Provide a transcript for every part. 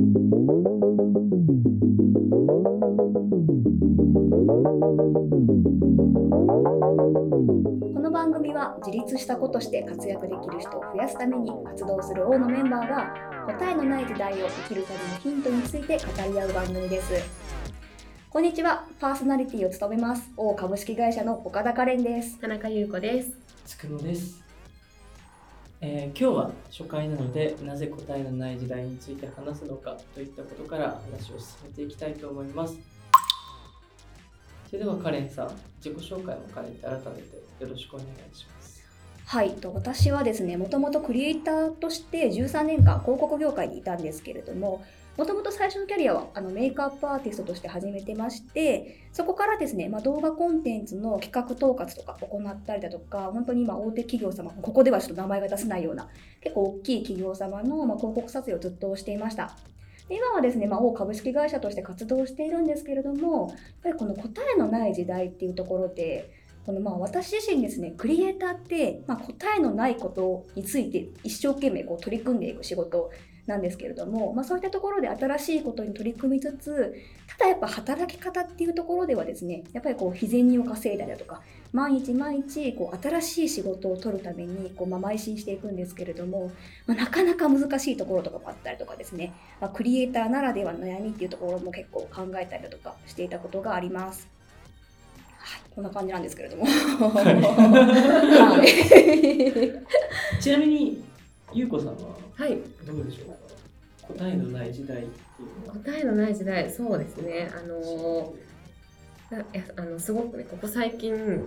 この番組は自立した子として活躍できる人を増やすために活動する王のメンバーが答えのない時代を生きるためのヒントについて語り合う番組です。こんにちは。パーソナリティを務めます王株式会社の岡田カレンです。田中優子です。つくのです、えー今日は初回なのでなぜ答えのない時代について話すのかといったことから話を進めていきたいと思います。それではカレンさん自己紹介も兼ねて改めてよろしくお願いします。はいと私はですねもともとクリエイターとして13年間広告業界にいたんですけれどももともと最初のキャリアはあのメイクアップアーティストとして始めてましてそこからですね、まあ、動画コンテンツの企画統括とか行ったりだとか本当に今大手企業様ここではちょっと名前が出せないような結構大きい企業様の、ま、広告撮影をずっとしていました。今はですね、まあ、大株式会社として活動しているんですけれども、やっぱりこの答えのない時代っていうところで、このまあ私自身ですね、クリエイターって、まあ、答えのないことについて一生懸命こう取り組んでいく仕事なんですけれども、まあ、そういったところで新しいことに取り組みつつ、ただやっぱ働き方っていうところではですね、やっぱりこう日銭を稼いだりだとか、毎日毎日こう新しい仕事を取るためにこうまあ邁進していくんですけれども、まあ、なかなか難しいところとかもあったりとかですね、まあ、クリエイターならではの悩みっていうところも結構考えたりだとかしていたことがあります。はい、こんな感じなんですけれども。はい ちなみにゆうこさんは？はい。どうでしょう？か答えのない時代っていうのは？答えのない時代、そうですね。あのいやあのすごくねここ最近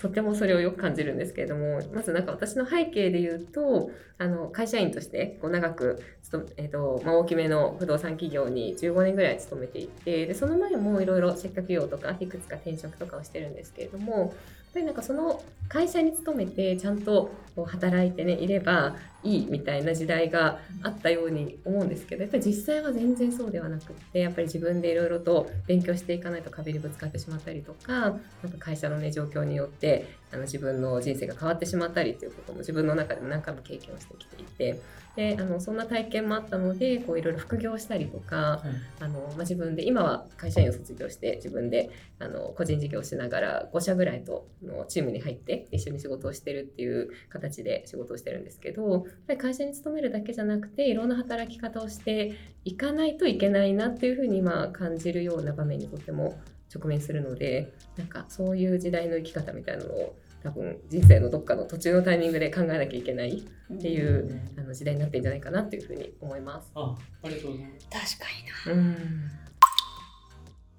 とてもそれをよく感じるんですけれどもまずなんか私の背景で言うとあの会社員としてこう長く勤め、えーとまあ、大きめの不動産企業に15年ぐらい勤めていてでその前もいろいろ接客業とかいくつか転職とかをしてるんですけれどもやっぱりなんかその会社に勤めてちゃんとこう働いてねいればいいみたいな時代があったように思うんですけどやっぱり実際は全然そうではなくってやっぱり自分でいろいろと勉強していかないと壁にぶつかってしまったりとかなんか会社のね状況によってあの自分の人生が変わってしまったりということも自分の中でも何回も経験をしてきていてであのそんな体験もあったのでこういろいろ副業したりとかあの、まあ、自分で今は会社員を卒業して自分であの個人事業をしながら5社ぐらいとのチームに入って一緒に仕事をしてるっていう形で仕事をしてるんですけどぱり会社に勤めるだけじゃなくていろんな働き方をしていかないといけないなっていうふうに今感じるような場面にとっても直面するのでなんかそういう時代の生き方みたいなのを多分人生のどっかの途中のタイミングで考えなきゃいけないっていうあの時代になってるんじゃないかなっていうふうに思います。あありがとうございます確かにな。うん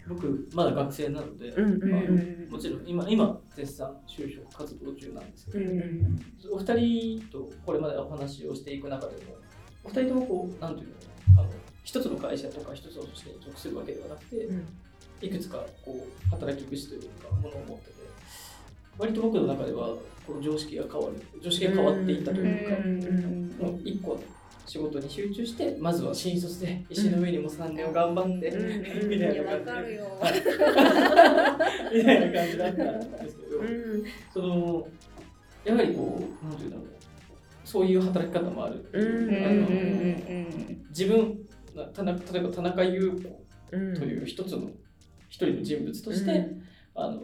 僕まだ学生なので、まあうんもちろん今今絶賛就職活動中なんですけど、うんお二人とこれまでお話をしていく中でもお二人ともこうなんていうのあの一つの会社とか一つの組織に属するわけではなくて、うん。いくつかこう働き口というかものを持ってて割と僕の中ではこの常識が変わる常識が変わっていったというか、もう一個の仕事に集中してまずは新卒で石の上にも3年を頑張って、うんみたいな感じで。かるよ。みたいな感じだったんですけど、うん。そのやはりこうなんていうんだろう。そういう働き方もある。自分な田中例えば田中優子うん。という一つの一人の人物として、うん。あの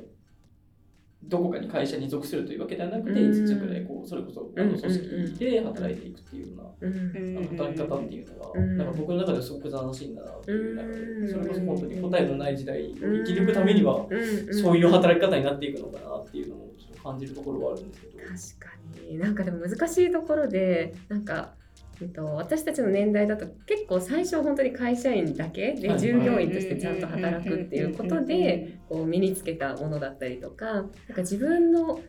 どこかに会社に属するというわけではなくて、うん。5つくらいこうそれこそあの組織で働いていくっていうような、働き方っていうのは、うん。なんか僕の中ではすごく斬新だなという中で、うんそれこそ本当に答えのない時代を生き抜くためには、うん。そういう働き方になっていくのかなっていうのを感じるところはあるんですけど。確かに。なんかでも難しいところでなんか、えっと、私たちの年代だと結構最初は本当に会社員だけではい。従業員としてちゃんと働くっていうことでこう身につけたものだったりとかなんか自分の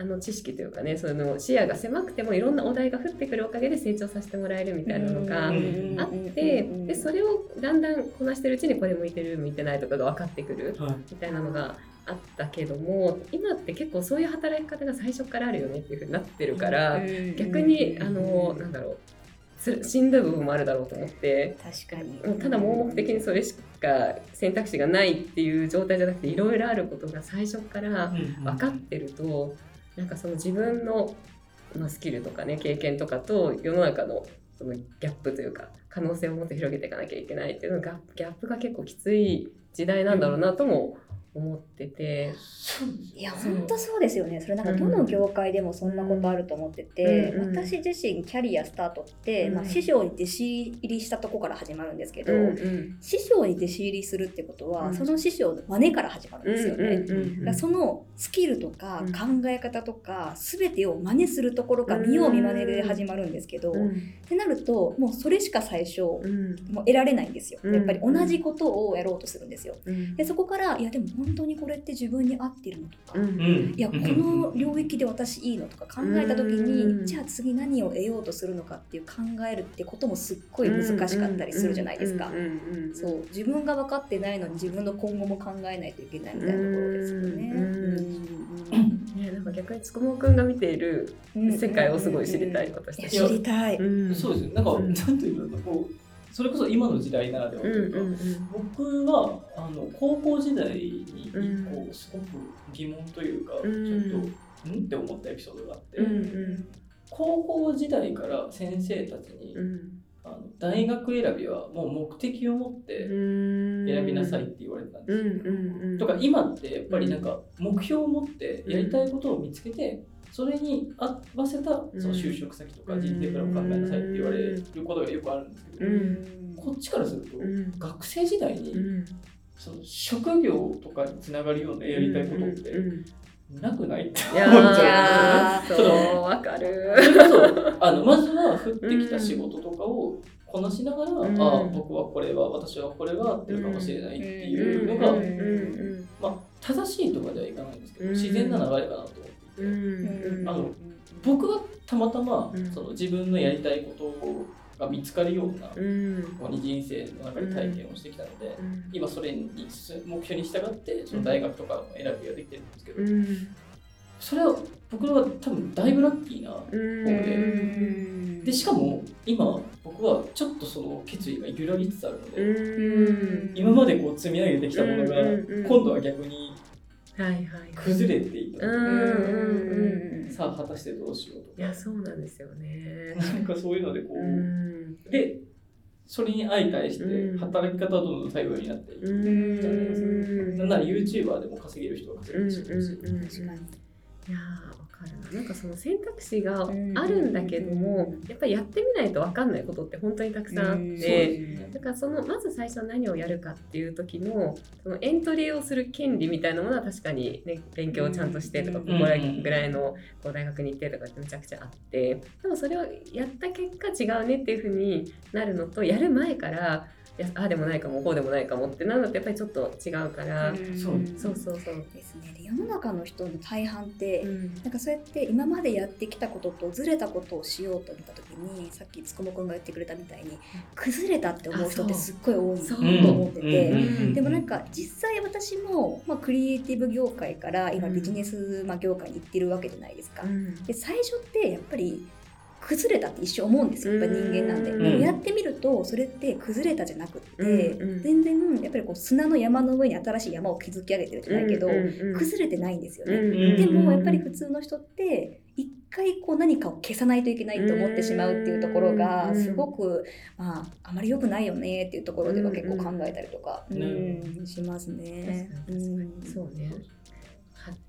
あの知識というかねその視野が狭くてもいろんなお題が降ってくるおかげで成長させてもらえるみたいなのがあってでそれをだんだんこなしてるうちにこれ向いてる向いてないとかが分かってくるはい。みたいなのがあったけども今って結構そういう働き方が最初からあるよねっていうふうになってるから逆にあのなんだろうつしんどい部分もあるだろうと思って確かに。もうただ盲目的にそれしか選択肢がないっていう状態じゃなくていろいろあることが最初から分かってるとなんかその自分のまあスキルとかね経験とかと世の中のそのギャップというか可能性をもっと広げていかなきゃいけないっていうのがギャップが結構きつい時代なんだろうなとも思ってて。いや本当そうですよね。それなんかどの業界でもそんなことあると思ってて、うんうん。私自身キャリアスタートって、うん。まあ、師匠に弟子入りしたとこから始まるんですけど、うんうん。師匠に弟子入りするってことは、うん。その師匠の真似から始まるんですよね。うんうんだからそのスキルとかうん。考え方とか全てを真似するところから見よう見まねで始まるんですけど、うん。ってなるともうそれしか最初うん。もう得られないんですよ。うん。やっぱり同じことをやろうとするんですよ。うん。でそこからいやでも本当にこれって自分に合ってるのとか、うん。うん。いやこの領域で私いいのとか考えた時に、うん。じゃあ次何を得ようとするのかっていう考えるってこともすっごい難しかったりするじゃないですか。うん。うんうんそう。自分が分かってないのに自分の今後も考えないといけないみたいなところですよね。うんねなんか逆につくもくんが見ているうん世界をすごい知りたい私たち。知りたい。うん。そうですねなんか、うん。なんというのこうそれこそ今の時代ならではとうんいうか、うん。僕はあの高校時代に一うすごく疑問というか、うん。ちょっとん？って思ったエピソードがあって、うんうん。高校時代から先生たちに、うん。あの大学選びはもう目的を持ってうん。選びなさいって言われてたんですよ。うんうんうん。とか今ってやっぱりなんか目標を持ってやりたいことを見つけてそれに合わせたその就職先とか人生プランを考えなさいって言われることがよくあるんですけど、うん。こっちからするとうん。学生時代にうん。その職業とかにつながるようなやりたいことってなくないって思っちゃー う。そうわかる。あのまずは降ってきた仕事とかをこなしながら、うん。ああ僕はこれは私はこれはっていうかもしれないっていうのが、うん。うん。まあ、正しいとかではいかないんですけど、うん。自然な流れかなと思ってうん。うんあの僕はたまたま、うん。その自分のやりたいことが見つかるような、うん。ここに人生の中で体験をしてきたので、うん。今それに目標に従ってその大学とかの選びができてるんですけど、うん。それは僕は多分だいぶラッキーなうんうん。でしかも今僕はちょっとその決意が揺らぎつつあるので、うん。今までこう積み上げてきたものが今度は逆にはいはい。崩れていった時うんさあ果たしてどうしようといやそうなんですよね。なんかそういうのでこう、うん。でそれに相対してうん。働き方はどんどん多様になっていく、うん。じゃないですか。なんなら YouTuber でも稼げる人は稼げるし、うんうんうん確かに。いやるななんかその選択肢がうんあるんだけどもやっぱりやってみないと分かんないことって本当にたくさんあってだからそのまず最初何をやるかっていう時のそのエントリーをする権利みたいなものは確かに、ね、勉強をちゃんとしてとかうんここぐらいのこう大学に行ってとかってめちゃくちゃあってでもそれをやった結果違うねっていう風になるのとやる前からいやああでもないかもこうでもないかもってなるのってやっぱりちょっと違うから、そう。そうそうそう。ですね。で世の中の人の大半って、うん。なんかそうやって今までやってきたこととずれたことをしようと思った時にさっきつくもくんが言ってくれたみたいに崩れたって思う人ってすっごい多いと思ってて。う。ん。でもなんか実際私も、まあ、クリエイティブ業界から今うんビジネス、まあ、業界に行ってるわけじゃないですか。うん。で最初ってやっぱり崩れたって一瞬思うんですよ。やっぱ人間なんで。うん。でもやってみるとそれって崩れたじゃなくって、全然やっぱりこう砂の山の上に新しい山を築き上げてるじゃないけど、崩れてないんですよね。うんでもやっぱり普通の人って一回こう何かを消さないといけないと思ってしまうっていうところがうんすごく、まあ、あまり良くないよねっていうところでは結構考えたりとか、うん。うんしますね。確かに確かに。うん。そうね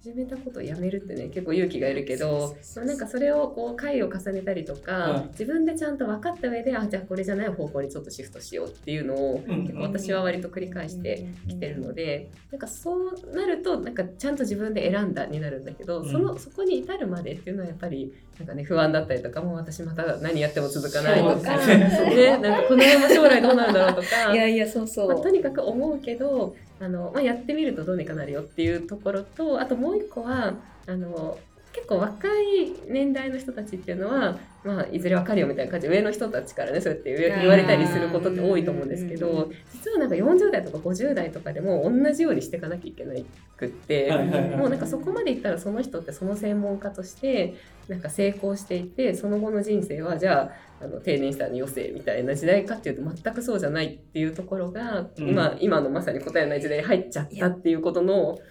始めたことをやめるってね結構勇気がいるけどなんかそれをこう回を重ねたりとか、はい。自分でちゃんと分かった上であじゃあこれじゃない方向にちょっとシフトしようっていうのを、うん。結構私は割と繰り返してきてるので、なんかそうなるとなんかちゃんと自分で選んだになるんだけど、うん。そのそこに至るまでっていうのはやっぱりなんかね不安だったりとかもう私また何やっても続かないとか、ね、なんかこのまま将来どうなるんだろうとか。いやいやそうそう、まあ、とにかく思うけどあの、まあ、やってみるとどうにかなるよっていうところとあともう一個はあの結構若い年代の人たちっていうのは、まあ、いずれわかるよみたいな感じで上の人たちからねそうやって言われたりすることって多いと思うんですけど実はなんか40代とか50代とかでも同じようにしていかなきゃいけないくって。もうなんかそこまでいったらその人ってその専門家としてなんか成功していてその後の人生はじゃああの定年したら余生みたいな時代かっていうと全くそうじゃないっていうところが、うん今今のまさに答えのない時代に入っちゃったっていうことのね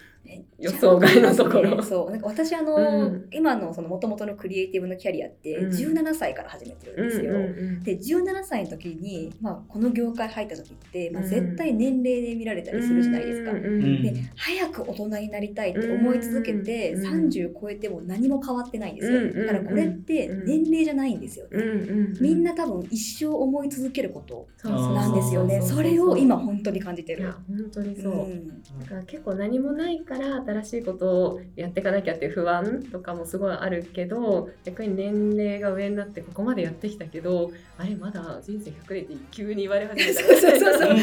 予想外のところ。そうなんか私あの、うん。今のその元々のクリエイティブのキャリアってうん。17 17歳から始めてるんですよ。うんうんで17歳の時に、まあ、この業界入った時って、まあ、うん。絶対年齢で見られたりするじゃないですか。うんうんうんで早く大人になりたいって思い続けて、うん30超えても何も変わってないんですよ、うんだからこれって年齢じゃないんですよ。ね、うんうん。みんな多分一生思い続けることなんですよね。それを今本当に感じてる。本当にそう、ん。だから結構何もないから新しいことをやっていかなきゃっていう不安とかもすごいあるけど逆に年齢が上になってここまでやってきたけどあれまだ人生100年って急に言われ始めたそうそうそう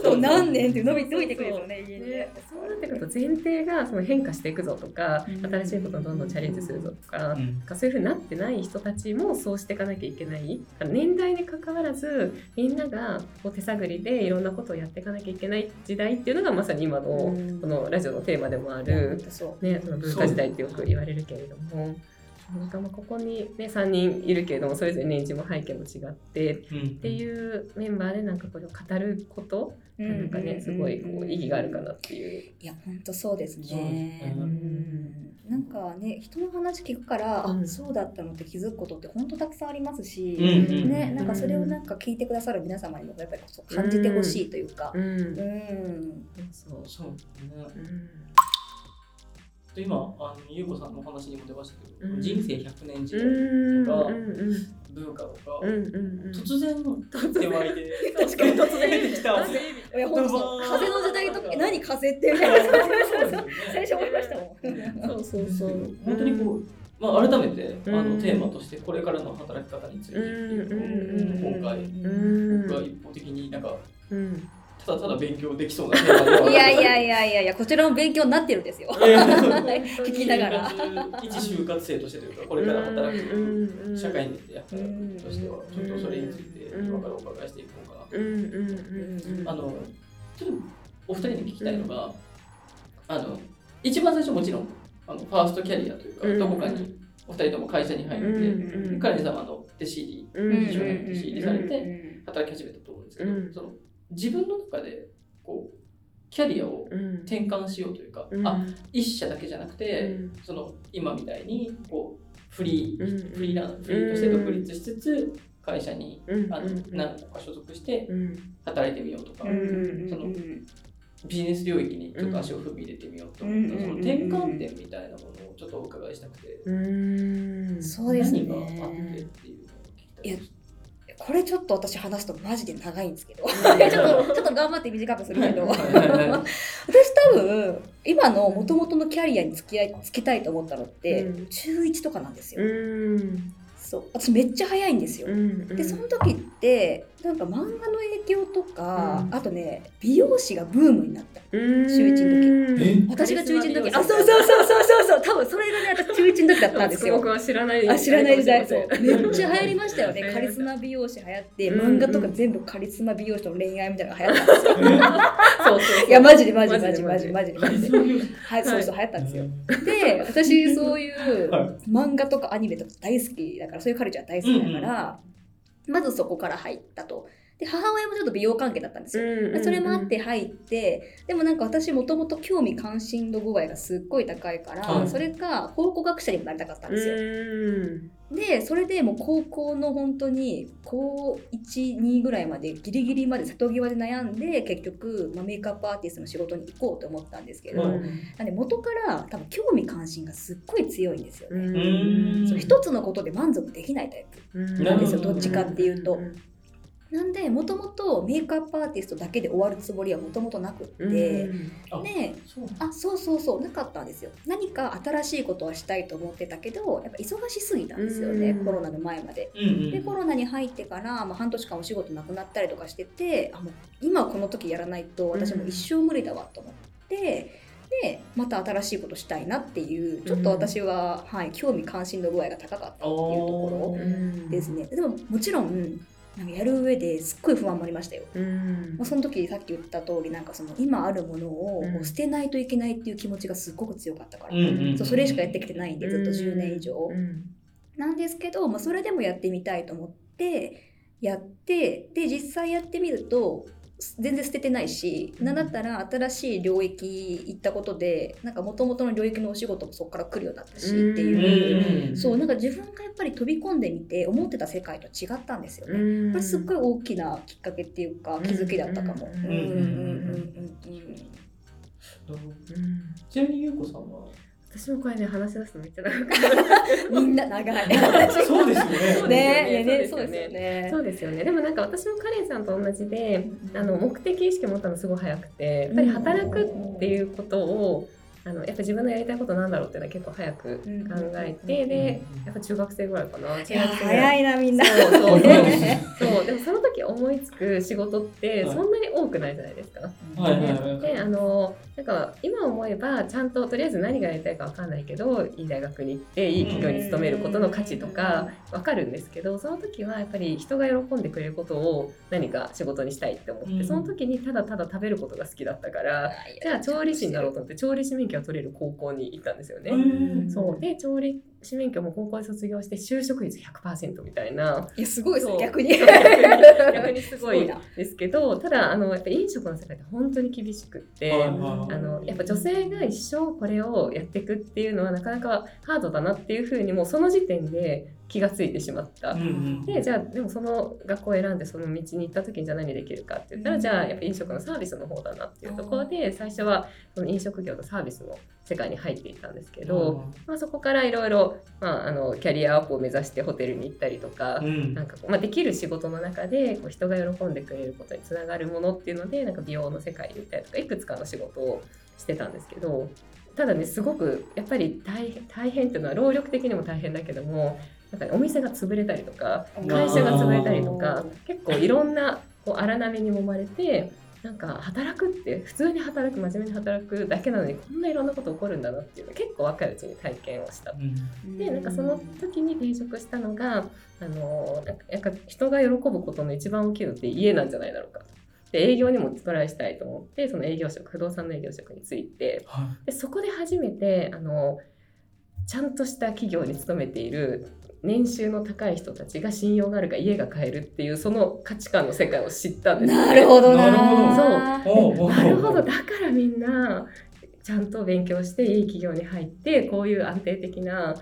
あと何年って伸び伸びてくるよね家にね、そうなってくると前提がその変化していくぞとかうん。新しいことをどんどんチャレンジするぞとか,、うん。かそういうふうになってない人たちもそうしていかなきゃいけない。年代にかかわらずみんながこう手探りでいろんなことをやっていかなきゃいけない時代っていうのがまさに今のうん。このラジオのテーマでもあいや本る、当そう。ね、その文化時代ってよく言われるけれども。なんかまあここに、ね、3人いるけれどもそれぞれ年次も背景も違ってうん。っていうメンバーでなんかこれを語ることなんかねすごいこう意義があるかなっていう。いや本当そうですね。なんかね人の話聞くから、うん。あそうだったのって気づくことって本当たくさんありますし、うんうんね、なんかそれをなんか聞いてくださる皆様にもやっぱりそう感じてほしいというか、うん。うん、そう。そうですねうん今あのゆうこさんのお話にも出ましたけど、うん。人生100年時う代んとかうん文化とか、うんうん突然突然。湧いて確かに突然。出てきた本当風の時代の時え何風ってみたいな最初思いましたもん。そうそうそう。本当にこう、まあ、改めて、あうん。のテーマとしてこれからの働き方についてっていうのを、うん。今回うん。僕が一方的になんかうんただただ勉強できそうな いやいやいやいやいやこちらも勉強になってるんですよ。聞きながら。一就活生としてというかこれから働くうん社会に出て働くとしてはちょっとそれについてうん今からお伺いしていこうかなとあのちょっとお二人に聞きたいのが、あの一番最初もちろんあのファーストキャリアというか、うん。どこかにお二人とも会社に入って、うんうん。カレン様の弟子入りうん一緒に弟子入りされてうん。働き始めたと思うんですけど、うん。その自分の中でこうキャリアをうん。転換しようというか、うん。あ一社だけじゃなくて、うん。その今みたいにこうフリー、うん。フリーランフリーとして独立しつつ会社にうん。あのうん。何個か所属してうん。働いてみようとか、うん。そのビジネス領域にちょっと足を踏み入れてみようと思った、うん。その転換点みたいなものをちょっとお伺いしたくて、うん。そうですね。何があってっていうのを聞きたいです。これちょっと私話すとマジで長いんですけど。ちょっとちょっと頑張って短くするけど。私多分今の元々のキャリアに付き合い付きたいと思ったのって、うん。中1とかなんですよ、うん。そう。私めっちゃ早いんですよ、うんでその時ってなんか漫画の影響とか、うん。あとね美容師がブームになった。うん。中一のえ？私が中1の時。あそうそうそうそうそうそう。多分それがね私中1の時だったんですよ。僕は知らない。あ知らない時代。そう。めっちゃ流行りましたよね。カリスマ美容師流行ってうん漫画とか全部カリスマ美容師との恋愛みたいなのが流行ったんですよそうそう。いやマジでマジでマジでママジで。マジでマジではい。そうそう流行ったんですよ。で私そういうは漫画とかアニメとか大好きだからそういうカルチャー大好きだから、まずそこから入ったと。で母親もちょっと美容関係だったんですよ。うんそれもあって入ってでもなんか私もともと興味関心度具合がすっごい高いから、はいそれか考古学者にもなりたかったんですよ。うんでそれでもう高校の本当に高12ぐらいまでギリギリまで瀬戸際で悩んで結局、まあ、メイクアップアーティストの仕事に行こうと思ったんですけど、はいなんで元から多分興味関心がすっごい強いんですよね。んそう一つのことで満足できないタイプ。なんですよどっちかっていうとなんでもともとメイクアップアーティストだけで終わるつもりはもともとなくって、あでそうあそうそうそうなかったんですよ。何か新しいことはしたいと思ってたけどやっぱ忙しすぎたんですよね、うん。コロナの前まで。うんうん。でコロナに入ってから、まあ、半年間お仕事なくなったりとかしててあもう今この時やらないと私もう一生無理だわと思って、でまた新しいことしたいなっていうちょっと私は、はい、興味関心の具合が高かったっていうところですね。でももちろんなんかやる上ですっごい不安もありましたよ。うん。まあ、その時さっき言った通りなんかその今あるものを捨てないといけないっていう気持ちがすっごく強かったから、うんうんそうそれしかやってきてないんでずっと10年以上、うん。なんですけど、まあ、それでもやってみたいと思ってやってで実際やってみると全然捨ててないし、なんだったら新しい領域行ったことでなんか元々の領域のお仕事もそこから来るようになったしっていう。うん。そうなんか自分がやっぱり飛び込んでみて思ってた世界と違ったんですよね。これすっごい大きなきっかけっていうか気づきだったかも。うん。うん。うん。うん。うん。ちなみにゆうこさん。は私もこれね話し出すとめっちゃ長く。う んみんな 長い。そうですよね。ねねそううですすよね。そうですよね。でもなんか私もカレンさんと同じであの目的意識持ったのすごい早くてやっぱり働くっていうことをあのやっぱ自分のやりたいことなんだろうっていうのは結構早く考えてでやっぱ中学生ぐらいかな。早いなみんな。そうそう そうね。そう。でもその時思いつく仕事ってそんなに多くないじゃないですか。はいであのなんか今思えばちゃんととりあえず何がやりたいか分かんないけどいい大学に行っていい企業に勤めることの価値とか分かるんですけどその時はやっぱり人が喜んでくれることを何か仕事にしたいって思って、うん。その時にただただ食べることが好きだったからじゃあ調理師になろうと思って調理師免許が取れる高校に行ったんですよね。うんそうで調理師免許も高校で卒業して就職率100%みたいな。いやすごいです逆に。逆に。すごいですけどただあのやっぱ飲食の世界って本当に厳しくって、あのやっぱ女性が一生これをやっていくっていうのはなかなかハードだなっていうふうにもうその時点で気がついてしまった。うんうんでじゃあでもその学校を選んでその道に行った時にじゃあ何できるかって言ったら、うんじゃあやっぱ飲食のサービスの方だなっていうところで最初はその飲食業のサービスの世界に入っていったんですけど、まあ、そこからいろいろまああのキャリアアップを目指してホテルに行ったりとか、うん。なんかこう、まあ、できる仕事の中でこう人が喜んでくれることにつながるものっていうのでなんか美容の世界に行ったりとかいくつかの仕事をしてたんですけどただねすごくやっぱり大変大変っていうのは労力的にも大変だけどもなんかね、お店が潰れたりとか会社が潰れたりとか結構いろんなこう荒波に揉まれてなんか働くって普通に働く真面目に働くだけなのにこんないろんなこと起こるんだなっていうのを結構若いうちに体験をした。うん。でなんかその時に転職したのがあのなんかやっぱ人が喜ぶことの一番大きいのって家なんじゃないだろうか。と。で営業にもトライしたいと思ってその営業職不動産の営業職についてはでそこで初めてあのちゃんとした企業に勤めている年収の高い人たちが信用があるか家が買えるっていうその価値観の世界を知ったんですなるほどな。なるほどなるほど。だからみんなちゃんと勉強していい企業に入ってこういう安定的な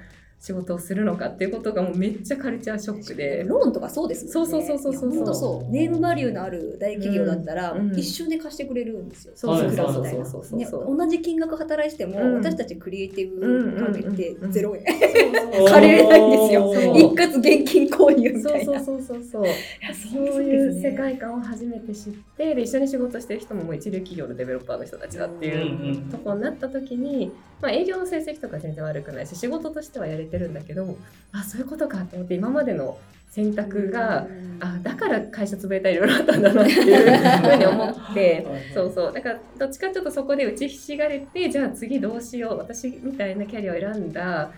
仕事をするのかっていうことがもうめっちゃカルチャーショックで。ローンとかそうですもんね。そうそうそうそうそうそう。ネームバリューのある大企業だったら、うんうん一瞬で貸してくれるんですよ。そうそうそうそうそうそうねそう同じ金額働いてても、うん私たちクリエイティブ関係ってロ円。借りれないんですよ。そう一括現金購入みそうたいな。そうそうそうそういやそういう世界観を初めて知ってで一緒に仕事してる人ももう一流企業のデベロッパーの人たちだっていううんうんとこになった時に、まあ、営業の成績とか全然悪くないし仕事としてはやれてるんだけどあそういうことかと思って今までの選択が、あだから会社潰れたりいろいろあったんだなっていう ふうに思って。そうそうだからどっちかちょっとそこで打ちひしがれてじゃあ次どうしよう私みたいなキャリアを選んだ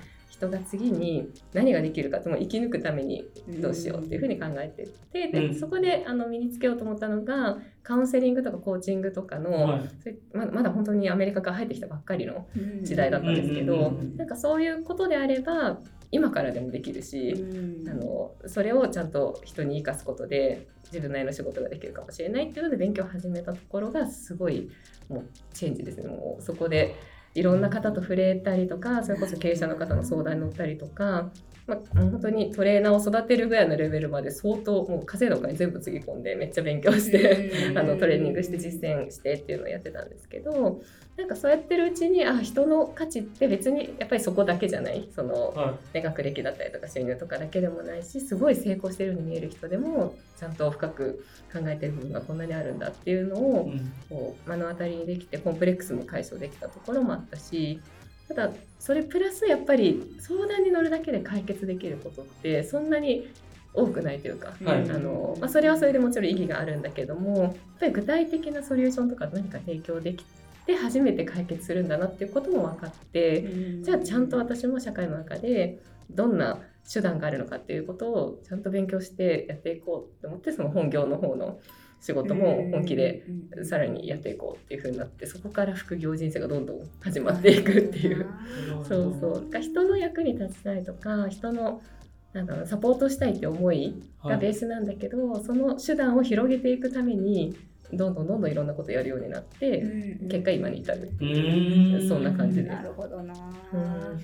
人が次に何ができるかってもう生き抜くためにどうしようっていうふうに考えてってで、うん。そこであの身につけようと思ったのがカウンセリングとかコーチングとかの、はい。まだまだ本当にアメリカから入ってきたばっかりの時代だったんですけうんどうなんかそういうことであれば今からでもできるし。あのそれをちゃんと人に生かすことで自分なりの仕事ができるかもしれないっていうので勉強を始めたところがすごいもうチェンジですね。もうそこでいろんな方と触れたりとかそれこそ経営者の方の相談に乗ったりとか、まあ、本当にトレーナーを育てるぐらいのレベルまで相当もう稼いだお金全部つぎ込んでめっちゃ勉強して。あのトレーニングして実践してっていうのをやってたんですけどなんかそうやってるうちにあ人の価値って別にやっぱりそこだけじゃない。そのはね、学歴だったりとか収入とかだけでもないしすごい成功してるように見える人でもちゃんと深く考えてる部分がこんなにあるんだっていうのいをうん。こう目の当たりにできてコンプレックスも解消できたところもあったしただそれプラスやっぱり相談に乗るだけで解決できることってそんなに多くないというか、はいあのまあ、それはそれでもちろん意義があるんだけどもやっぱり具体的なソリューションとか何か提供できて初めて解決するんだなっていうことも分かって。じゃあちゃんと私も社会の中でどんな手段があるのかっていうことをちゃんと勉強してやっていこうと思ってその本業の方の仕事も本気でさらにやっていこうっていう風になってそこから副業人生がどんどん始まっていくっていう。そうそう。だから人の役に立ちたいとか人のなんだろうサポートしたいって思いがベースなんだけど、その手段を広げていくためにどんどんどんどんいろんなことやるようになって、結果今に至る。そんな感じで。なるほどな、うん。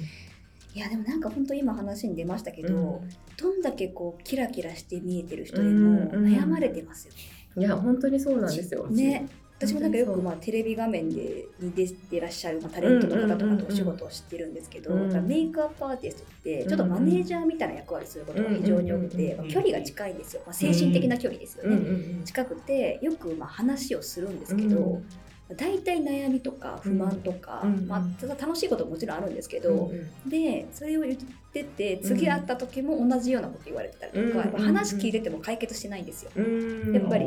いやでもなんか本当今話に出ましたけど、うん。どんだけこうキラキラして見えてる人でうんもうん。悩まれてますよいや本当にそうなんですよ。ね。私。もなんかよくまあテレビ画面でに出てらっしゃる、まあ、タレントの方とかとお仕事を知ってるんですけど、メイクアップアーティストってちょっとマネージャーみたいな役割することが非常に多くて、距離が近いんですよ、まあ、精神的な距離ですよね、近くてよくまあ話をするんですけうんど、大体悩みとか不満とか、うんまあ、ただ楽しいことももちろんあるんですけうんど、でそれを言ってて次会った時も同じようなこと言われてたりとか、うんやっぱ話聞いてても解決してないんですよ。うん。やっぱり。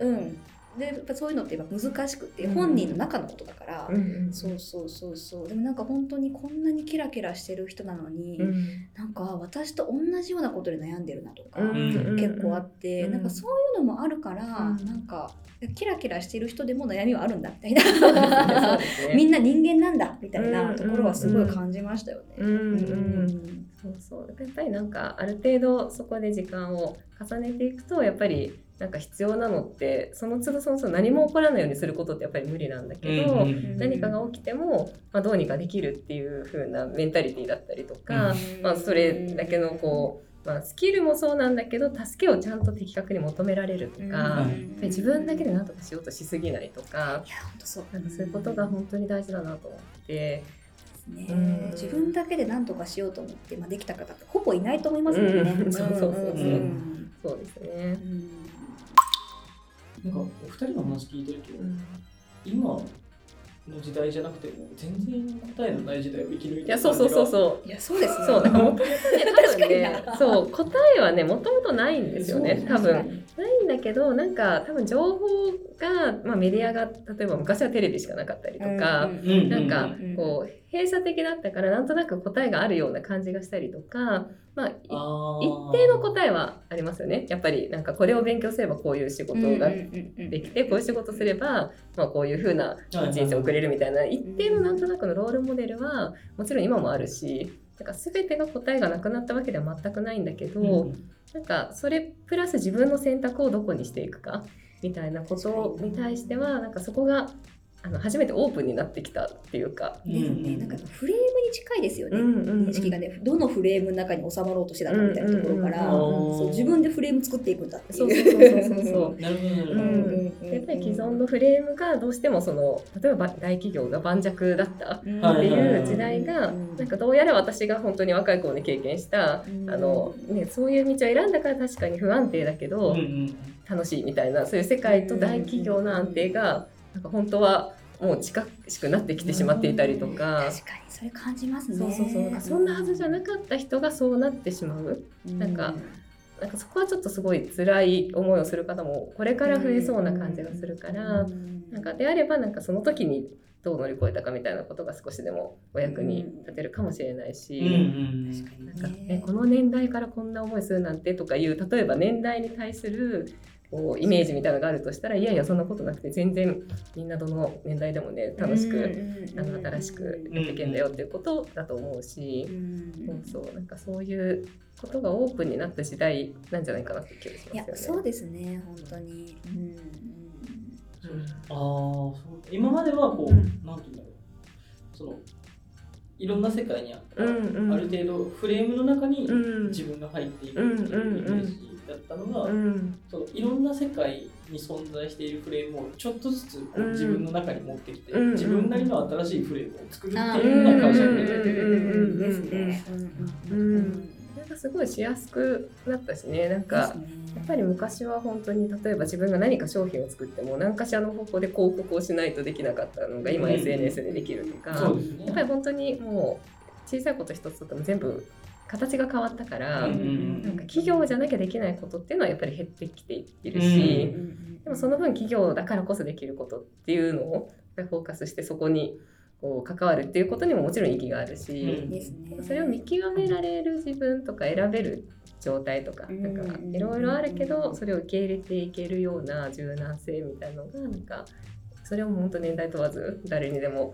うん、でやっぱそういうのってやっぱ難しくてうん本人の中のことだから、そうそうそうそう。でもなんか本当にこんなにキラキラしてる人なのに、うん。なんか私と同じようなことで悩んでるなとか、うん結構あって、うんなんかそういうのもあるから、うん。なんかキラキラしてる人でも悩みはあるんだみたいな。ねみんな人間なんだみたいなうんところはすごい感じましたよね。そうそう。やっぱりなんかある程度そこで時間を重ねていくとやっぱりなんか必要なのってその都度その都度何も起こらないようにすることってやっぱり無理なんだけど、うんうん何かが起きても、まあ、どうにかできるっていう風なメンタリティだったりとか、うん。まあ、それだけのこう、まあ、スキルもそうなんだけど助けをちゃんと的確に求められるとか、うん。やっぱり自分だけで何とかしようとしすぎないとかいや本当そう。なんかそういうことが本当に大事だなと思って。ね。うん。自分だけで何とかしようと思って、まあ、できた方ってほぼいないと思いますもんね。うん。そうそうそうそう。んん。そうですね。なんかお二人の話聞いてると、今の時代じゃなくても全然答えのない時代を生き抜いてるいやそうそうそうそう。いやそうですね。そうだからもともとね多分ね確かにそう答えはねもともとないんですよね多分ないんだけどなんか多分情報が、まあ、メディアが例えば昔はテレビしかなかったりとか、うんなんかうんこう閉鎖的だったからなんとなく答えがあるような感じがしたりとか、まあ、いあー。一定の答えはありますよね。やっぱりなんかこれを勉強すればこういう仕事がでできてこういう仕事すれば、まあ、こういう風な人生を送れるみたいな。一定のなんとなくのロールモデルはもちろん今もあるしなんか全てが答えがなくなったわけでは全くないんだけど、うん。なんかそれプラス自分の選択をどこにしていくかみたいなことに対してはなんかそこがあの初めてオープンになってきたっていうか。ですね。なんかフレームに近いですよね。認識がね、どのフレームの中に収まろうとしてたかみたいなところから、そう自分でフレーム作っていくんだっていう。そうそうそうそうそう。なるほどなるほど、うんうんうんやっぱり既存のフレームがどうしてもその例えば大企業が盤石だったっていはいはいい。う時代がうんなんかどうやら私が本当に若い頃に経験したうん。あの、ね、そういう道を選んだから確かに不安定だけどうんうん。楽しいみたいなそういう世界と大企業の安定がなんか本当はもう近しくなってきてしまっていたりとか。確かにそれ感じますね。そうそうそう。なんかそんなはずじゃなかった人がそうなってしまう。なんかなんかそこはちょっとすごい辛い思いをする方もこれから増えそうな感じがするから、なんかであればなんかその時にどう乗り越えたかみたいなことが少しでもお役に立てるかもしれないし、うんうん確かになんかね、この年代からこんな思いするなんてとかいう例えば年代に対するこうイメージみたいなのがあるとしたらいやいやそんなことなくて全然みんなどの年代でもね楽しく、あの新しくやっていけんだよっていうことだと思うし、そうそうなんかそういうことがオープンになった時代なんじゃないかなって気がしますよね。そうですね本当に。うんああそう。今まではこう、うん。なんていうんだろう。そのいろんな世界にあった、うんうん。ある程度フレームの中にうん。自分が入っていくっていうイメージだったのが、うん。そのいろんな世界に存在しているフレームをちょっとずつこううん。自分の中に持ってきて、うん。自分なりの新しいフレームを作るってあいうような会社にうん。出てて、う。んですごいしやすくなったしねなんかやっぱり昔は本当に例えば自分が何か商品を作っても何かしらの方法で広告をしないとできなかったのが今うん SNS でできるとか、そうですねやっぱり本当にもう小さいこと一つとっても全部形が変わったから、うんうんなんか企業じゃなきゃできないことっていうのはやっぱり減ってきているし、でもその分企業だからこそできることっていうのをフォーカスしてそこにこう関わるっていうことにももちろん意義があるし、うん。それを見極められる自分とか選べる状態とかうんなんかいろいろあるけどそれを受け入れていけるような柔軟性みたいなのがなんかそれを本当年代問わず誰にでも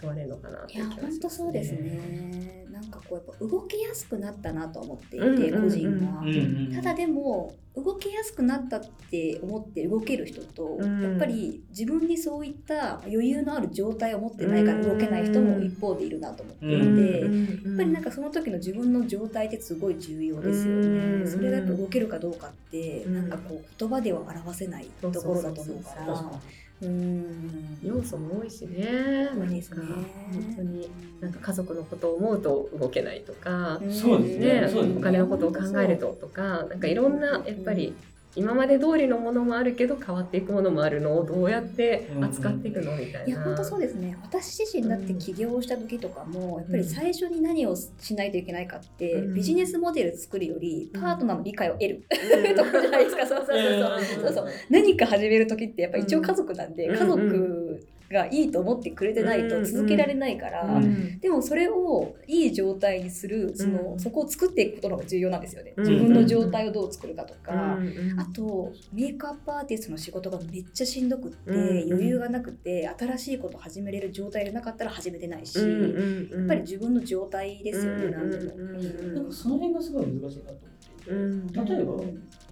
問われるのかなって気がします本当そうですね。なんかこうやっぱ動きやすくなったなと思っていて、うんうんうん個人が。うんうんただでも動きやすくなったって思って動ける人と、うんやっぱり自分にそういった余裕のある状態を持ってないから動けない人も一方でいるなと思っていて、うんやっぱりなんかその時の自分の状態ってすごい重要ですよね。うんそれがやっぱ動けるかどうかって、うんなんかこう言葉では表せないところだと思うから。うん。要素も多いしね多いですね。なんか本当になんか家族のことを思うと動けないとか、うん。そうですね。ねお金のことを考えるととかなんかいろんなやっぱり今まで通りのものもあるけど変わっていくものもあるのをどうやって扱っていくのみたいな。いや本当そうですね。私自身だって起業した時とかも、やっぱり最初に何をしないといけないかって、うん。ビジネスモデル作るよりうん。パートナーの理解を得る、うん。ところじゃないですか。そうそうそうそう。そうそう。何か始める時ってやっぱ一応家族なんで、うん。家族がいいと思ってくれてないと続けられないから、うん。でもそれをいい状態にするその、うん。そこを作っていくことの方が重要なんですよね、うん。自分の状態をどう作るかとか、うんあとメイクアップアーティストの仕事がめっちゃしんどくって、うん余裕がなくて新しいこと始めれる状態でなかったら始めてないし、うんうんうん。やっぱり自分の状態ですよね、うん何でも。うんうんなん。かその辺がすごい難しいなと思って。いてうん。例えば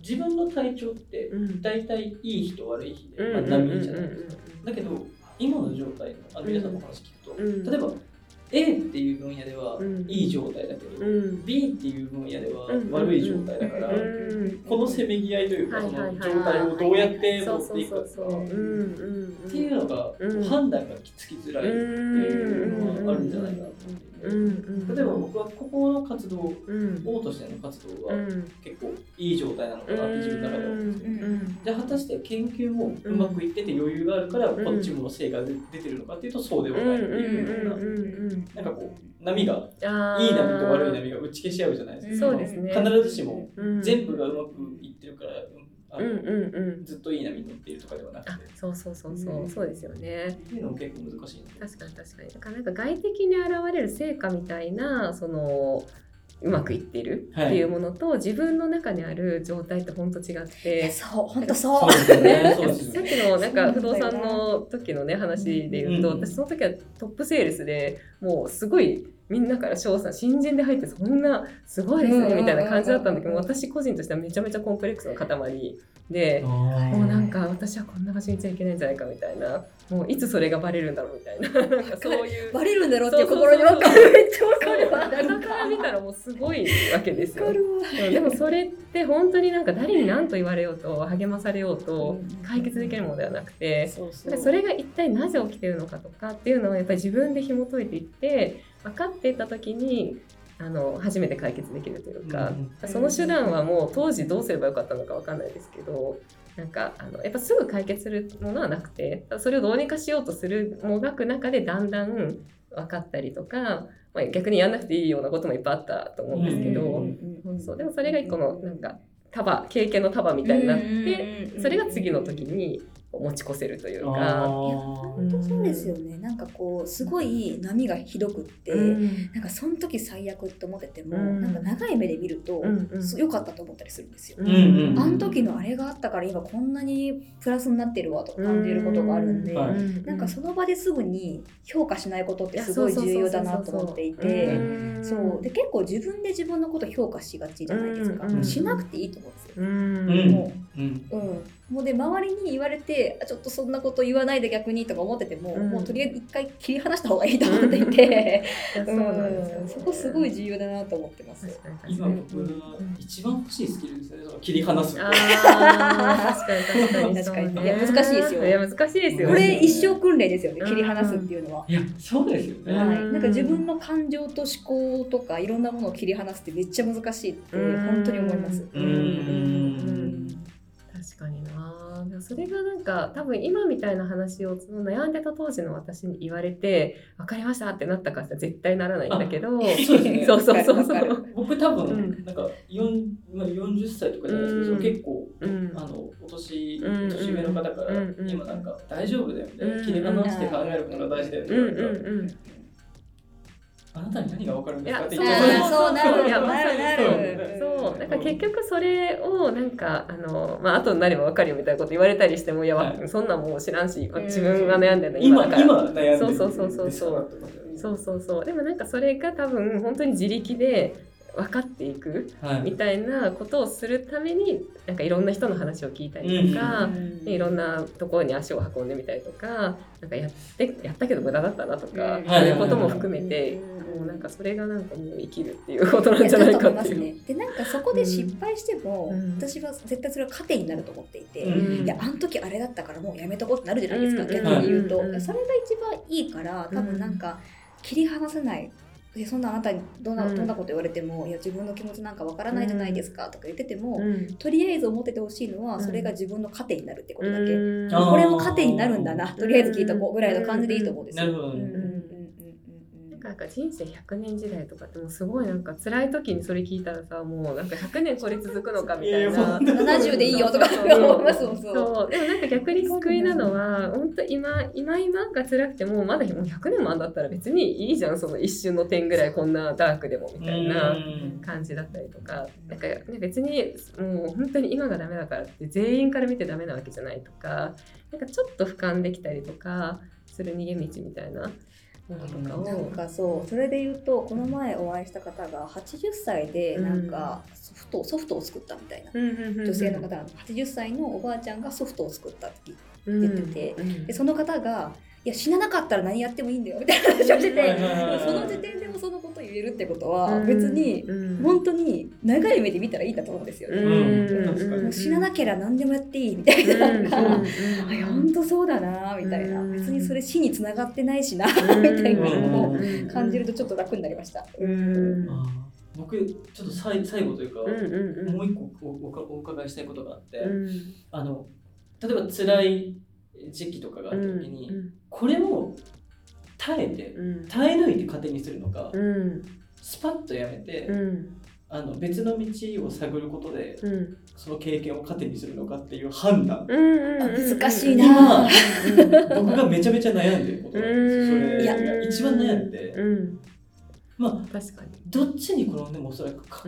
自分の体調ってうん。大体いい日と悪い日で、うんまあ、波じゃないですか、だけど今の状態のあ皆さんの話聞くと、うん。例えば A っていう分野ではうん。いい状態だけど、うん。B っていう分野ではうん。悪い状態だから、うん。このせめぎ合いというか、はいその状態をどうやって持っていくかっていうのが、うん判断がつきづらいっていうのはあるんじゃないかなと思って例えば僕はここの活動うん。王としての活動はうん結構いい状態なのかなって自分の中では思うんですよ、うんじゃあ果たして研究もうまくいってて余裕があるからうんこっちも成果が出てるのかっていうとそうではうんないっていうような、なんかこう波がいい波と悪い波が打ち消し合うじゃないですか、そうですね。必ずしもうん。全部がうまくいってるからあのうんうんうん。ずっといい波に乗っているとかではなくて。あそうそうそうそう。そうですよね。っていうのも結構難しい確かに確かに。だからなんか外的に現れる成果みたいなそのうまくいってるっていうものと、自分の中にある状態って本当違って。そう本当そう。そうですよね。さっきのなんか不動産の時のね話で言うと、うん。私その時はトップセールスでもうすごいみんなから賞賛新人で入ってそんなすごいですねみたいな感じだったんだけど私個人としてはめちゃめちゃコンプレックスの塊で。ももうなんか私はこんな場所にいちゃいけないんじゃないかみたいなもういつそれがバレるんだろうみたいななんかそういう。バレるんだろうっていう心かるめっちゃわかるわ。傍から見たらもうすごいわけですよ。でもそれって本当になんか誰に何と言われようと励まされようと解決できるものではなくてそれが一体なぜ起きてるのかとかっていうのをやっぱり自分で紐解いていって分かっていった時にあの初めて解決できるというか、うんその手段はもう当時どうすればよかったのか分かんないですけどなんかあのやっぱすぐ解決するものはなくてそれをどうにかしようとするもがく中でだんだん分かったりとか、まあ、逆にやんなくていいようなこともいっぱいあったと思うんですけど、そうでもそれが一個のなんか束経験の束みたいになって、それが次の時に持ち越せるというあか。本当そうですよね。なんかこうすごい波がひどくって、うん。なんかその時最悪って思ってても、うん。なんか長い目で見ると、うんうん。かったと思ったりするんですよ。んうんあの時のあれがあったから今こんなにプラスになってるわとか感じることがあるんで、うん。はい。なんかその場ですぐに評価しないことってすごい重要だなと思っていて。そう。で結構自分で自分のこと評価しがちじゃないですか、しなくていいと思うんですよ。うん。うん。もうん。ううん、もうで周りに言われてあちょっとそんなこと言わないで逆にとか思ってても、うん。もうとりあえず一回切り離した方がいいと思っていて、う そこすごい重要だなと思ってます。今に僕が一番欲しいスキルですね切り離す。確かに確かに。確かに。そうね。いや難しいですよ。いや難しいですよ。これ一生生訓練ですよね切り離すっていうのは。いやそうですよね、うん。はい、なんか自分の感情と思考とかいろんなものを切り離すってめっちゃ難しいって本当に思います。うん。うん確かにな。それがなんか多分今みたいな話をその悩んでた当時の私に言われて分かりましたってなったかって絶対ならないんだけどそうね。そうそうそうそう。僕多分、うん。なんか4まあ40歳とかじゃないですけど、うん結構、うんあのお年うん年上の方から、うん今なんか大丈夫だよみたいな、うん。切り離して考えることが大事だよってうんうんうんあなたに何が分かるんですかってい言っちゃあーそうなる。いやまなるなる。そう。だから結局それをなんかあの、まあ後になれば分かるよみたいなこと言われたりしてもいや、はい。そんなんもう知らんしうん。自分が悩んでるの今だから。今悩んでるそう。そうそうそうですからってことだよねそうそうそう。でもなんかそれが多分本当に自力で分かっていくはい。みたいなことをするためになんかいろんな人の話を聞いたりとか、うん。でいろんなところに足を運んでみたりとかなんかやってやったけど無駄だったなとか、うん。そういうことも含めて、うん。もうなんかそれがなんかもう生きるっていうことなんじゃないだと思いますかっていう。ね。でなんかそこで失敗しても、うん。私は絶対それは糧になると思っていて、うん。いやあの時あれだったからもうやめとこうってなるじゃないですか、うん。逆に言うと、うん。それが一番いいから多分なんか切り離せない。でそんなあなたにどんなうんどんなこと言われても、いや自分の気持ちなんかわからないじゃないですかとか言ってても、うん。とりあえず思っててほしいのは、うん。それが自分の糧になるってことだけ、これも糧になるんだなとりあえず聞いとこうぐらいの感じでいいと思うんですよ。なんか人生100年時代とかってもうすごいなんか辛い時にそれ聞いたらさもうなんか100年これ続くのかみたいな。70でいいよとか思いますもんそうそうでもなんか逆に救いなのは本当今今今が辛くてもまだもう100年もあんだったら別にいいじゃんその一瞬の点ぐらいこんなダークでもみたいなうん感じだったりとかなんか、ね、別にもう本当に今がダメだからって全員から見てダメなわけじゃないとかなんかちょっと俯瞰できたりとかする逃げ道みたいな。なんかそうそれで言うとこの前お会いした方が80歳でなんかソフト,、ソフトを作ったみたいな。女女性の方が80歳のおばあちゃんがソフトを作ったって言言ってて。でその方が「いや死ななかったら何やってもいいんだよ」みたいな話をしてて。その時点そのことを言えるってことはうん。別にうん。本当に長い目で見たらいいんだと思うんですよね。もう死ななければ何でもやっていいみたいな。なんか、あいや本当そうだなみたいな、うん。別にそれ死につながってないしな、うん。みたいなのをうん。感じるとちょっと楽になりました。僕ちょっと最最後というか、もう一個おおお伺いしたいことがあって、うん。あの例えば辛い時期とかがあった時に、これを耐えてうん。耐え抜いて糧にするのか、うん。スパッとやめて、うん。あの別の道を探ることでうん。その経験を糧にするのかっていう判断。難しいな。な僕がめちゃめちゃ悩んでることなん。ですよそれいや一番悩んで、うん。まあ確かに。どっちに転んでもおそらくか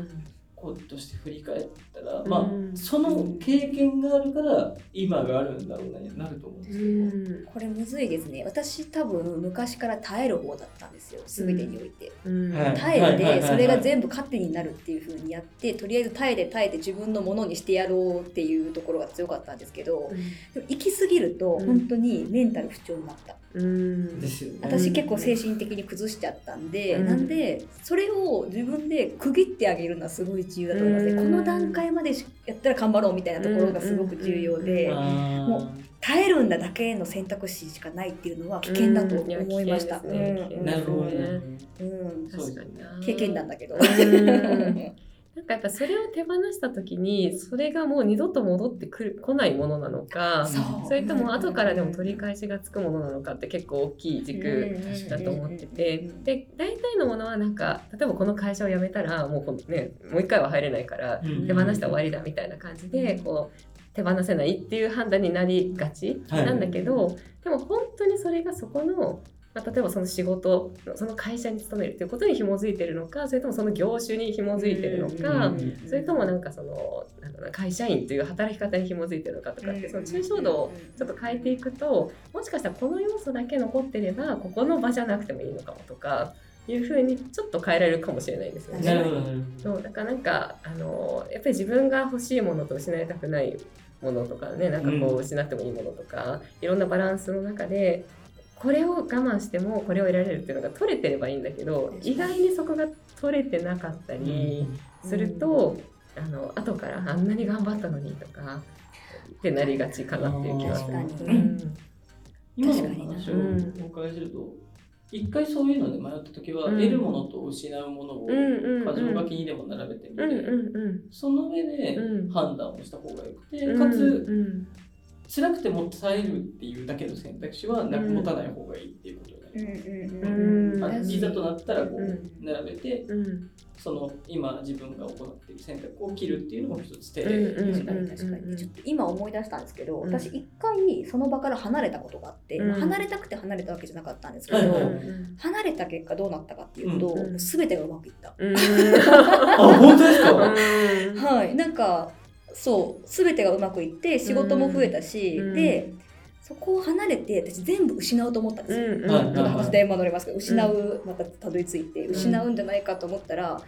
うんこうとして振り返ったら、うん。まあその経験があるから今があるんだろうなになると思うんですけど、これむずいですね。私多分昔から耐える方だったんですよ全てにおいて、耐えてそれが全部糧になるっていう風にやってとりあえず耐えて耐えて自分のものにしてやろうっていうところが強かったんですけどでも行き過ぎるとうん。本当にメンタル不調になった、うん。ですよね。私結構精神的に崩しちゃったんで、うん。なんでそれを自分で区切ってあげるのはすごい重要だと思います。ね、うん。この段階までしやったら頑張ろうみたいなところがすごく重要で、うん。も耐えるんだだけの選択肢しかないっていうのは危険だと思いました。なるほどね。うん。確かにな経験談だけど。うんなんかやっぱそれを手放した時にそれがもう二度と戻ってくる来ないものなのかそれとも後からでも取り返しがつくものなのかって結構大きい軸だと思っててで大体のものはなんか例えばこの会社を辞めたらもうこの、ね、もう一回は入れないからうん。手放したら終わりだみたいな感じでこう手放せないっていう判断になりがちはいなんだけど、でも本当にそれがそこの、まあ、例えばその仕事その会社に勤めるっていうことに紐づいてるのかそれともその業種に紐づいてるのか、それともなんかそのなんだろうな会社員という働き方に紐づいてるのかとかってその抽象度をちょっと変えていくともしかしたらこの要素だけ残ってればここの場じゃなくてもいいのかもとかいうふうにちょっと変えられるかもしれないですよね。そうだからなんかあのやっぱり自分が欲しいものと失いたくないものとかねなんかこう失ってもいいものとか、いろんなバランスの中でこれを我慢してもこれを得られるっていうのが取れてればいいんだけど意外にそこが取れてなかったりすると、あの後からあんなに頑張ったのにとかってなりがちかなっていう気がする。確かにうん。今確かにな。の話をお伺いすると、一回そういうので迷った時は、うん。得るものと失うものをうんうんうん。箇条書きにでも並べてみて、うんうんその上でうん。判断をした方がよくて、うん。かつうん辛くても耐えるっていうだけの選択肢はなくうん持たない方がいいっていうことになりうんうんううん。んあいざとなったらこうう並べてうん。その今自分が行っている選択を切るっていうのも一つ手うん確かに確かに。ちょっと今思い出したんですけど、うん。私一回その場から離れたことがあって、離れたくて離れたわけじゃなかったんですけど、離れた結果どうなったかっていうと、うん。全てがうまくいった、うん。あ本当ですか？うん。はい。なんかそう全てがうまくいって仕事も増えたし、うん。でそこを離れて私全部失うと思ったんですよ、うんはいまだ話電話乗りますけど失う、またたどり着いてん失うんじゃないかと思ったら、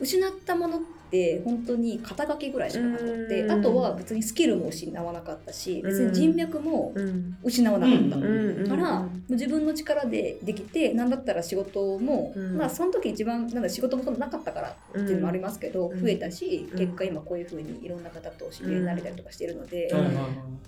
失ったものって本当に肩書きぐらいしかなくて、うん。あとは別にスキルも失わなかったし別に人脈もうん。失わなかった、から、自分の力でできて何だったら仕事も、うん。まあその時一番なんだ仕事もななかったからっていうのもありますけど、うん。増えたし、うん。結果今こういうふうにいろんな方と知り合いになれたりとかしてるので、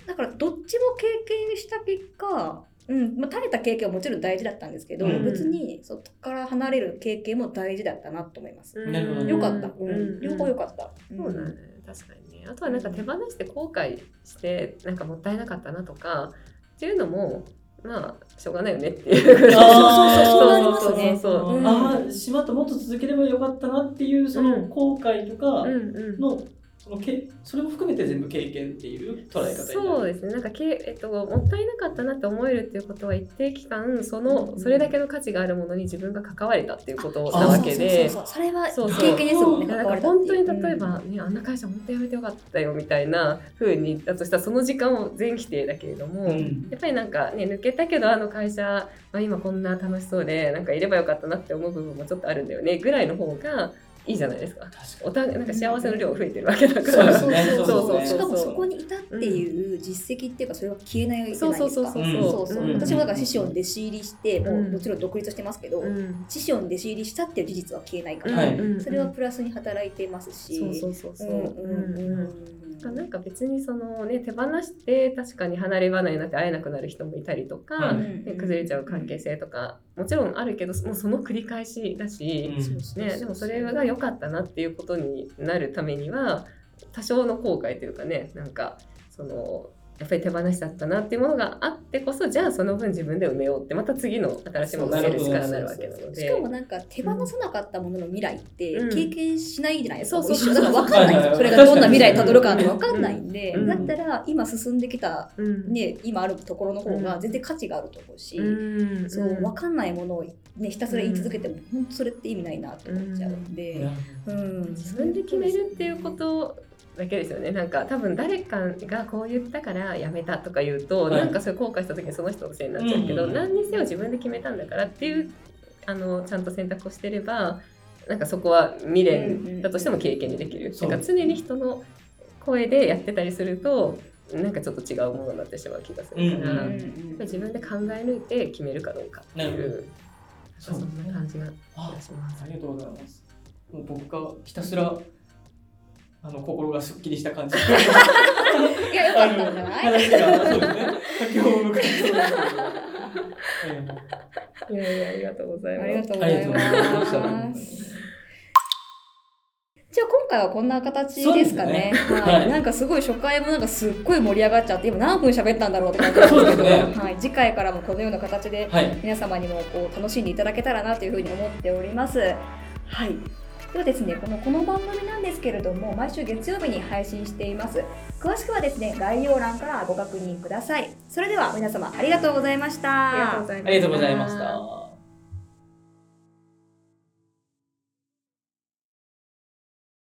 だからどっちも経験した結果、うんまあ、垂れた経験はもちろん大事だったんですけど、うん。別にそこから離れる経験も大事だったなと思います。なるほどよかった、うん。うん。両方良かった。そうだね。確かにね。あとはなんか手放して後悔してなんかもったいなかったなとかっていうのもまあしょうがないよねっていう。ぐらいあーそう。なりますねそうそうそう。うん。ああしまった。もっと続ければよかったなっていうその後悔とかうんうん。のそのけそれも含めて全部経験っていう捉え方になる。そうですね。なんかけ、えっと、もったいなかったなって思えるっていうことは一定期間そのそれだけの価値があるものに自分が関われたっていうことなわけで。そうそうそうそれは経験ですもんね。だから本当に例えば、ねあんな会社本当やめてよかったよみたいな風にだとしたらその時間を全否定だけれども、うん。やっぱりなんかね抜けたけどあの会社、まあ、今こんな楽しそうでなんかいればよかったなって思う部分もちょっとあるんだよねぐらいの方がいいじゃないですか。確かお互いなんか幸せの量が増えてるわけだかそうら。ですねそうそうそうそうしかもそこにいたっていう実績っていうかそれは消えないじゃないですか。そうそうそうそうそうそううん私もだから師匠に弟子入りして、もううんもちろん独立してますけど、うん師匠に弟子入りしたっていう事実は消えないから、それはプラスに働いてますし。そうそうそうそう。うんうんうんなんか別にそのね手放して確かに離れ離れになって会えなくなる人もいたりとか、はい。ね崩れちゃう関係性とかもちろんあるけどもうその繰り返しだし、うん。ね、でもそれが良かったなっていうことになるためには多少の後悔というかねなんかそのやっぱり手放しだったなっていうものがあってこそじゃあその分自分で埋めようってまた次の新しいものをる力になるわけなので。しかもなんか手放さなかったものの未来ってうん。経験しないじゃないですか、そうそう一緒だから分かんない。んですよそれがどんな未来たどるかなんて分かんないんで、うん。だったら今進んできた、うん。ね、今あるところの方が全然価値があると思うし、うん。そう分かんないものを、ね、ひたすら言い続けても、本当それって意味ないなって思っちゃうんで、うん。自分で決めるっていうことだけですよね。なんか多分誰かがこう言ったからやめたとか言うと、はい。なんかそれ後悔した時にその人のせいになっちゃうけど、うん何にせよ自分で決めたんだからっていうあのちゃんと選択をしてればなんかそこは未練だとしても経験にできる、そう。なんか常に人の声でやってたりするとなんかちょっと違うものになってしまう気がするから、うんやっぱり自分で考え抜いて決めるかどうかっていうそそんな感じがあします。ありがとうございます。もう僕がひたすらあの心がすっきりした感じ。いやよかったんじゃない？話がそうですね。先ほどの感じそうですけど。いやいやありがとうございます。ありがとうございます。じゃあ今回はこんな形ですかね。はい、はいなんかすごい初回もなんかすっごい盛り上がっちゃって今何分喋ったんだろう って感じですけど、ねはい、次回からもこのような形ではい。皆様にもこう楽しんでいただけたらなというふうに思っております。はい。ではですね、このこの番組なんですけれども、毎週月曜日に配信しています。詳しくはですね、概要欄からご確認ください。それでは皆様ありがとうございました。ありがとうございました。ありがとうございました。